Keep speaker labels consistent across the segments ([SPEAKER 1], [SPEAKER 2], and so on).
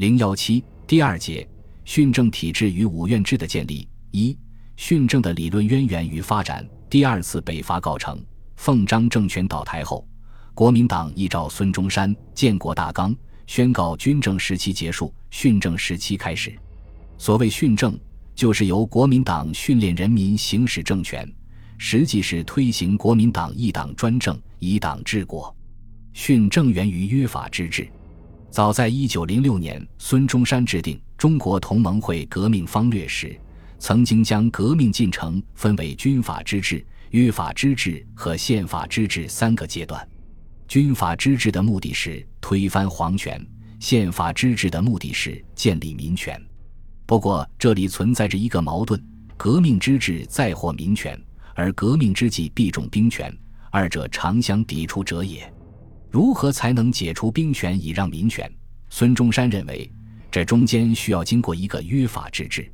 [SPEAKER 1] 零幺七第二节训政体制与五院制的建立一训政的理论渊源与发展。第二次北伐告成，奉张政权倒台后，国民党依照孙中山建国大纲，宣告军政时期结束，训政时期开始。所谓训政，就是由国民党训练人民行使政权，实际是推行国民党一党专政、以党治国。训政源于约法之治。早在一九零六年，孙中山制定《中国同盟会革命方略》时，曾经将革命进程分为军法之治、约法之治和宪法之治三个阶段。军法之治的目的是推翻皇权，宪法之治的目的是建立民权。不过，这里存在着一个矛盾：革命之治在获民权，而革命之际必重兵权，二者常相抵触者也。如何才能解除兵权以让民权？孙中山认为，这中间需要经过一个约法之治。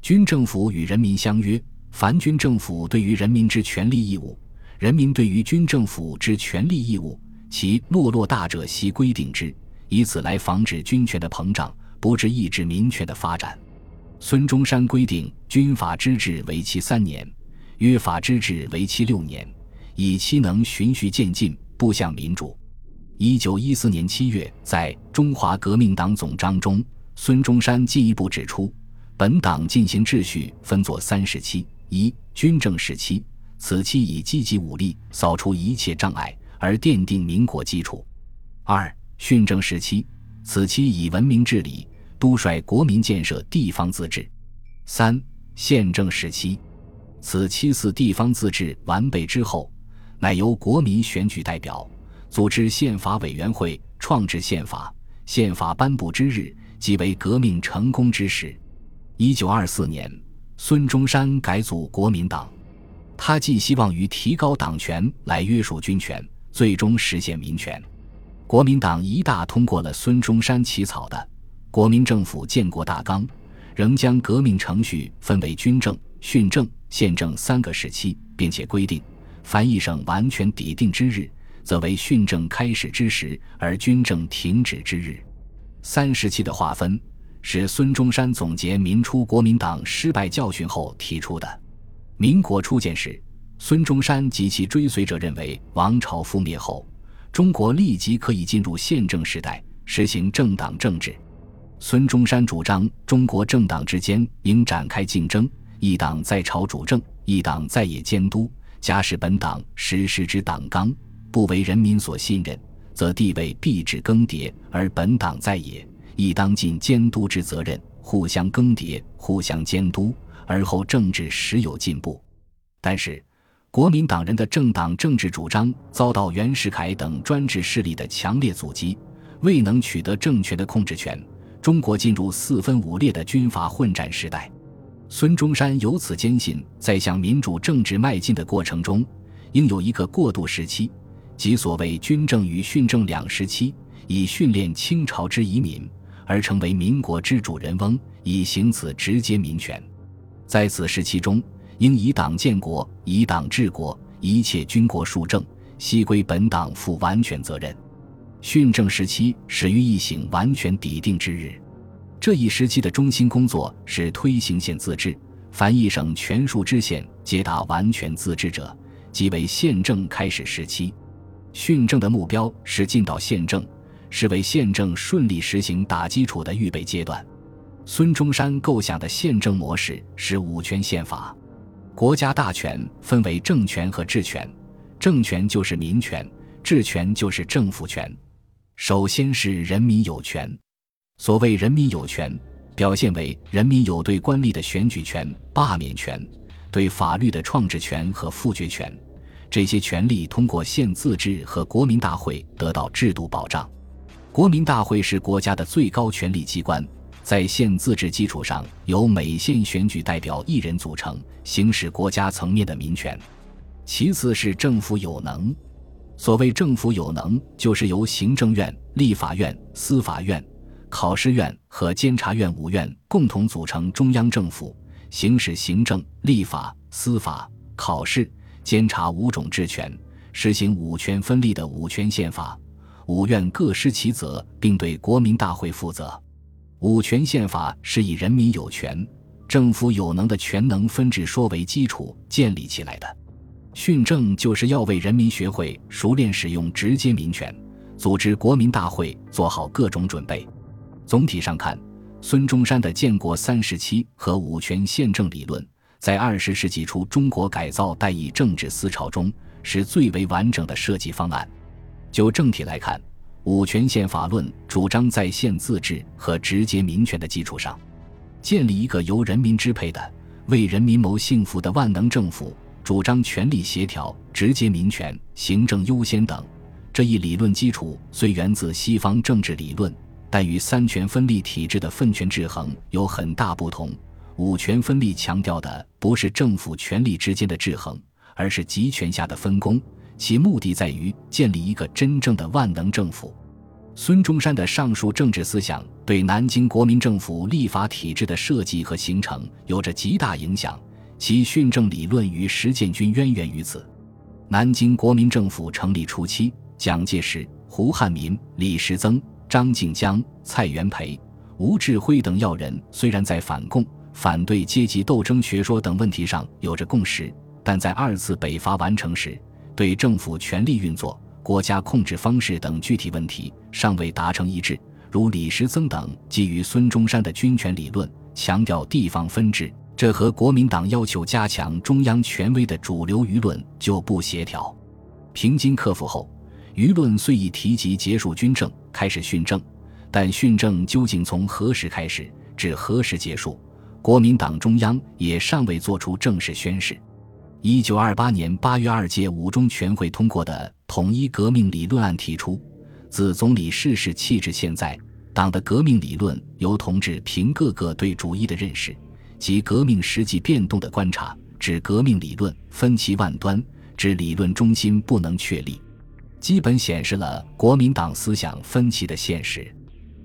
[SPEAKER 1] 军政府与人民相约，凡军政府对于人民之权利义务，人民对于军政府之权利义务，其落落大者悉规定之，以此来防止军权的膨胀，不致抑制民权的发展。孙中山规定，军法之治为期三年，约法之治为期六年，以期能循序渐进，步向民主。一九一四年七月，在《中华革命党总章》中，孙中山进一步指出，本党进行秩序分作三时期：一、军政时期，此期以积极武力扫除一切障碍，而奠定民国基础；二、训政时期，此期以文明治理督率国民建设地方自治；三、宪政时期，此期似地方自治完备之后，乃由国民选举代表。组织宪法委员会，创制宪法。宪法颁布之日，即为革命成功之时。一九二四年，孙中山改组国民党，他寄希望于提高党权来约束军权，最终实现民权。国民党一大通过了孙中山起草的《国民政府建国大纲》，仍将革命程序分为军政、训政、宪政三个时期，并且规定，凡一省完全抵定之日。则为训政开始之时，而军政停止之日。三时期的划分是孙中山总结民初国民党失败教训后提出的。民国初建时，孙中山及其追随者认为，王朝覆灭后，中国立即可以进入宪政时代，实行政党政治。孙中山主张，中国政党之间应展开竞争，一党在朝主政，一党在野监督，假使本党实施之党纲。不为人民所信任，则地位必至更迭；而本党在野，亦当尽监督之责任，互相更迭，互相监督，而后政治时有进步。但是，国民党人的政党政治主张遭到袁世凯等专制势力的强烈阻击，未能取得政权的控制权。中国进入四分五裂的军阀混战时代。孙中山由此坚信，在向民主政治迈进的过程中，应有一个过渡时期。即所谓军政与训政两时期，以训练清朝之遗民，而成为民国之主人翁，以行此直接民权。在此时期中，应以党建国，以党治国，一切军国庶政，悉归本党负完全责任。训政时期始于一省完全抵定之日，这一时期的中心工作是推行县自治，凡一省全数知县皆达完全自治者，即为宪政开始时期。训政的目标是进到宪政，是为宪政顺利实行打基础的预备阶段。孙中山构想的宪政模式是五权宪法，国家大权分为政权和治权，政权就是民权，治权就是政府权。首先是人民有权，所谓人民有权，表现为人民有对官吏的选举权、罢免权，对法律的创制权和复决权。这些权利通过县自治和国民大会得到制度保障。国民大会是国家的最高权力机关，在县自治基础上，由每县选举代表一人组成，行使国家层面的民权。其次是政府有能。所谓政府有能，就是由行政院、立法院、司法院、考试院和监察院五院共同组成中央政府，行使行政、立法、司法、考试。监察五种治权，实行五权分立的五权宪法。五院各施其责，并对国民大会负责。五权宪法是以人民有权、政府有能的全能分治说为基础建立起来的。训政就是要为人民学会熟练使用直接民权，组织国民大会做好各种准备。总体上看，孙中山的建国三十期和五权宪政理论，在二十世纪初中国改造代议政治思潮中是最为完整的设计方案。就政体来看，五权宪法论主张在宪自治和直接民权的基础上，建立一个由人民支配的、为人民谋幸福的万能政府。主张权力协调、直接民权、行政优先等，这一理论基础虽源自西方政治理论，但与三权分立体制的分权制衡有很大不同。五权分立强调的不是政府权力之间的制衡，而是集权下的分工，其目的在于建立一个真正的万能政府。孙中山的上述政治思想对南京国民政府立法体制的设计和形成有着极大影响。其训政理论与实践均渊源于此。南京国民政府成立初期，蒋介石、胡汉民、李时增、张静江、蔡元培、吴志辉等要人虽然在反共、反对阶级斗争学说等问题上有着共识，但在二次北伐完成时，对政府权力运作、国家控制方式等具体问题尚未达成一致。如李时增等基于孙中山的军权理论，强调地方分治。这和国民党要求加强中央权威的主流舆论就不协调。平津克服后，舆论虽已提及结束军政，开始训政，但训政究竟从何时开始，至何时结束，国民党中央也尚未作出正式宣示。一九二八年八月，二届五中全会通过的《统一革命理论案》提出，自总理逝世弃置现在，党的革命理论由同志凭各个对主义的认识。及革命实际变动的观察，指革命理论分歧万端，指理论中心不能确立，基本显示了国民党思想分歧的现实。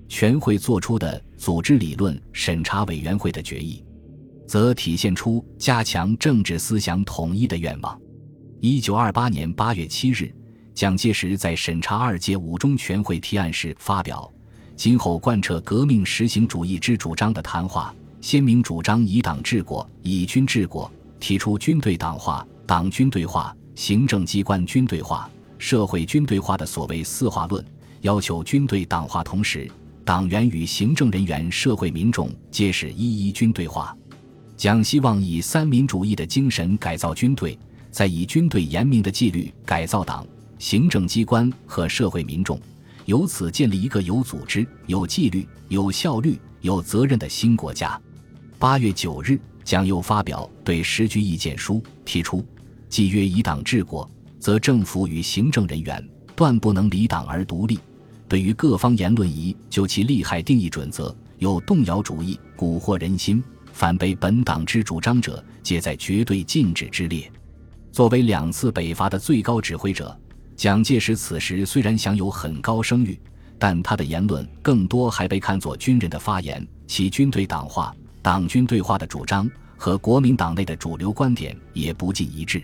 [SPEAKER 1] 全会作出的组织理论审查委员会的决议，则体现出加强政治思想统一的愿望。一九二八年八月七日，蒋介石在审查二届五中全会提案时发表“今后贯彻革命实行主义之主张”的谈话。鲜明主张以党治国、以军治国，提出军队党化、党军队化、行政机关军队化、社会军队化的所谓“四化论”，要求军队党化同时，党员与行政人员、社会民众皆是一一军队化。蒋希望以三民主义的精神改造军队，再以军队严明的纪律改造党、行政机关和社会民众，由此建立一个有组织、有纪律、有效率、有责任的新国家。八月九日，蒋又发表对时局意见书，提出：既曰以党治国，则政府与行政人员断不能离党而独立。对于各方言论，宜就其利害定义准则。有动摇主义、蛊惑人心、反被本党之主张者，皆在绝对禁止之列。作为两次北伐的最高指挥者，蒋介石此时虽然享有很高声誉，但他的言论更多还被看作军人的发言，其军队党化。党军对话的主张和国民党内的主流观点也不尽一致。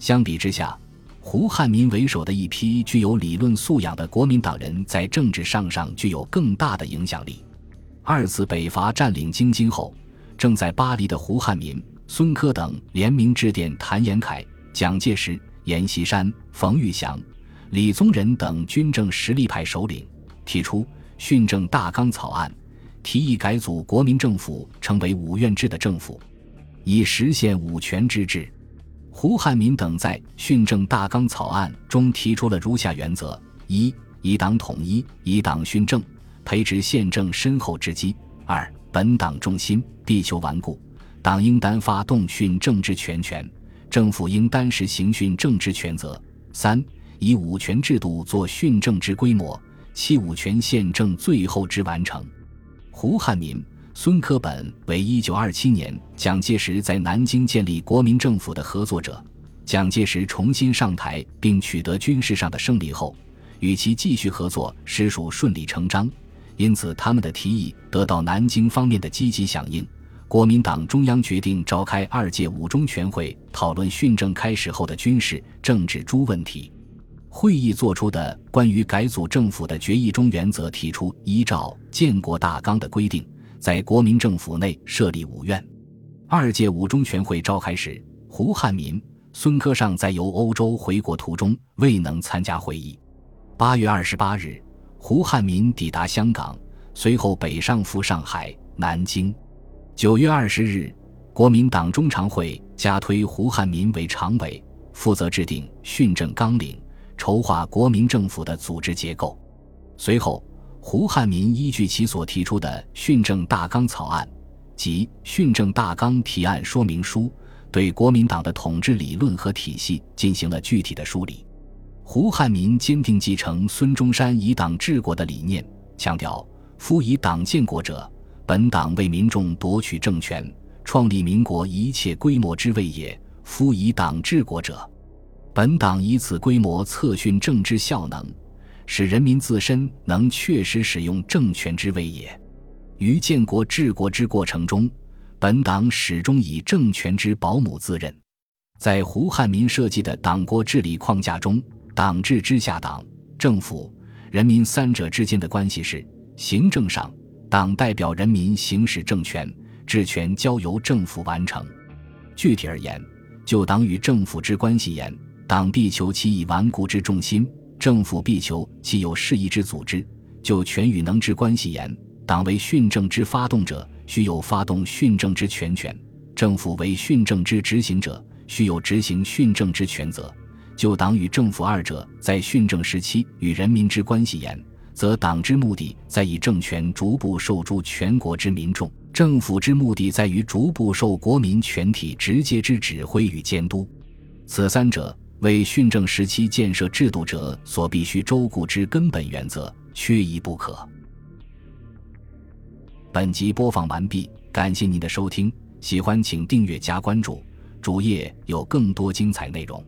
[SPEAKER 1] 相比之下，胡汉民为首的一批具有理论素养的国民党人在政治上上具有更大的影响力。二次北伐占领京津后，正在巴黎的胡汉民、孙科等联名致电谭延闿、蒋介石、阎锡山、冯玉祥、李宗仁等军政实力派首领，提出训政大纲草案。提议改组国民政府，成为五院制的政府，以实现五权之治。胡汉民等在训政大纲草案中提出了如下原则：一、以党统一，以党训政，培植宪政深厚之基；二、本党中心必求顽固，党应担发动训政之全权，政府应担实行训政之权责；三、以五权制度做训政之规模，期五权宪政最后之完成。胡汉民、孙科本为1927年蒋介石在南京建立国民政府的合作者。蒋介石重新上台并取得军事上的胜利后，与其继续合作实属顺理成章。因此，他们的提议得到南京方面的积极响应。国民党中央决定召开二届五中全会，讨论训政开始后的军事、政治诸问题。会议作出的关于改组政府的决议中，原则提出依照建国大纲的规定，在国民政府内设立五院。二届五中全会召开时，胡汉民、孙科尚在由欧洲回国途中未能参加会议。八月二十八日，胡汉民抵达香港，随后北上赴上海、南京。九月二十日，国民党中常会加推胡汉民为常委，负责制定训政纲领。筹划国民政府的组织结构。随后，胡汉民依据其所提出的训政大纲草案及训政大纲提案说明书，对国民党的统治理论和体系进行了具体的梳理。胡汉民坚定继承孙中山以党治国的理念，强调：夫以党建国者，本党为民众夺取政权、创立民国一切规模之谓也；夫以党治国者，本党以此规模测训政治效能，使人民自身能确实使用政权之位也。于建国治国之过程中，本党始终以政权之保姆自任。在胡汉民设计的党国治理框架中，党治之下，党、政府、人民三者之间的关系是：行政上，党代表人民行使政权，治权交由政府完成。具体而言，就党与政府之关系言。党必求其以顽固之重心，政府必求其有适宜之组织。就权与能之关系言，党为训政之发动者，须有发动训政之全权；政府为训政之执行者，须有执行训政之权责。就党与政府二者在训政时期与人民之关系言，则党之目的在以政权逐步受诸全国之民众，政府之目的在于逐步受国民全体直接之指挥与监督。此三者。为训政时期建设制度者所必须周顾之根本原则，缺一不可。本集播放完毕，感谢您的收听，喜欢请订阅加关注，主页有更多精彩内容。